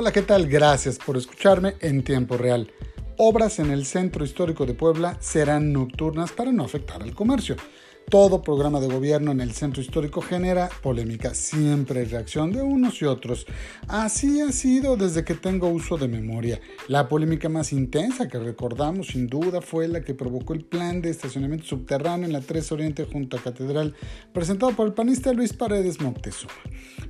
Hola, ¿qué tal? Gracias por escucharme en tiempo real. Obras en el centro histórico de Puebla serán nocturnas para no afectar al comercio. Todo programa de gobierno en el centro histórico genera polémica, siempre reacción de unos y otros. Así ha sido desde que tengo uso de memoria. La polémica más intensa que recordamos sin duda fue la que provocó el plan de estacionamiento subterráneo en la 3 Oriente junto a Catedral, presentado por el panista Luis Paredes Moctezuma.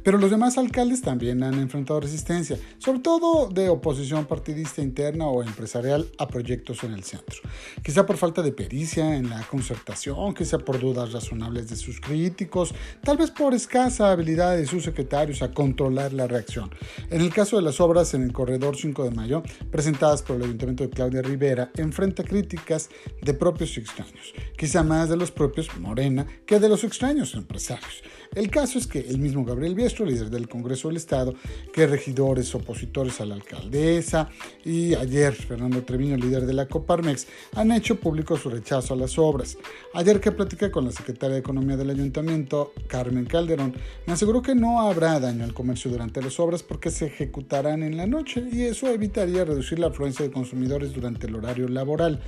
Pero los demás alcaldes también han enfrentado resistencia, sobre todo de oposición partidista interna o empresarial a proyectos en el centro. Quizá por falta de pericia en la concertación, quizá por dudas razonables de sus críticos, tal vez por escasa habilidad de sus secretarios a controlar la reacción. En el caso de las obras en el corredor 5 de mayo, presentadas por el Ayuntamiento de Claudia Rivera, enfrenta críticas de propios extraños, quizá más de los propios Morena que de los extraños empresarios. El caso es que el mismo Gabriel Biestro, líder del Congreso del Estado, que regidores opositores a la alcaldesa y ayer Fernando Treviño, líder de la Coparmex, han hecho público su rechazo a las obras. Ayer que platicé con la secretaria de Economía del Ayuntamiento, Carmen Calderón, me aseguró que no habrá daño al comercio durante las obras porque se ejecutarán en la noche y eso evitaría reducir la afluencia de consumidores durante el horario laboral.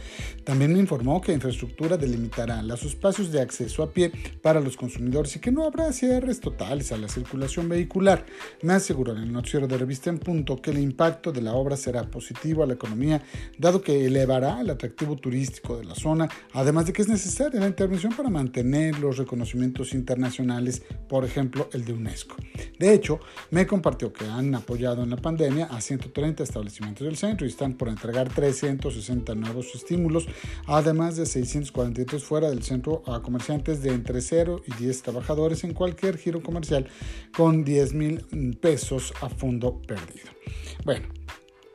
También me informó que infraestructura delimitará los espacios de acceso a pie para los consumidores y que no habrá cierres totales a la circulación vehicular. Me aseguró en el noticiero de Revista en Punto que el impacto de la obra será positivo a la economía, dado que elevará el atractivo turístico de la zona, además de que es necesaria la intervención para mantener los reconocimientos internacionales, por ejemplo el de UNESCO. De hecho, me compartió que han apoyado en la pandemia a 130 establecimientos del centro y están por entregar 360 nuevos estímulos, además de 643 fuera del centro a comerciantes de entre 0 y 10 trabajadores en cualquier giro comercial con 10 mil pesos a fondo perdido. Bueno,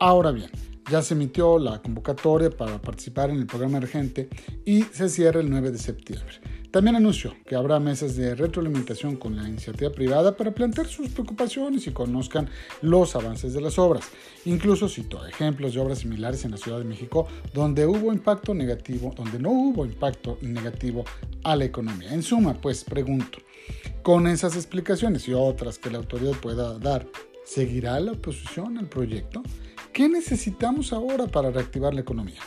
ahora bien, ya se emitió la convocatoria para participar en el programa emergente y se cierra el 9 de septiembre. También anunció que habrá mesas de retroalimentación con la iniciativa privada para plantear sus preocupaciones y conozcan los avances de las obras. Incluso citó ejemplos de obras similares en la Ciudad de México donde hubo impacto negativo, donde no hubo impacto negativo a la economía. En suma, pues pregunto, con esas explicaciones y otras que la autoridad pueda dar, ¿seguirá la oposición al proyecto? ¿Qué necesitamos ahora para reactivar la economía?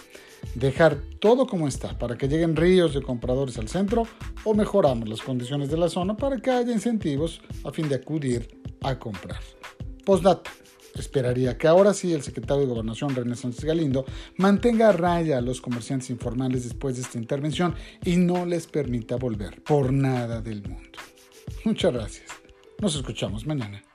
dejar todo como está para que lleguen ríos de compradores al centro o mejoramos las condiciones de la zona para que haya incentivos a fin de acudir a comprar. Postdata. Esperaría que ahora sí el secretario de Gobernación, René Sánchez Galindo, mantenga a raya a los comerciantes informales después de esta intervención y no les permita volver por nada del mundo. Muchas gracias. Nos escuchamos mañana.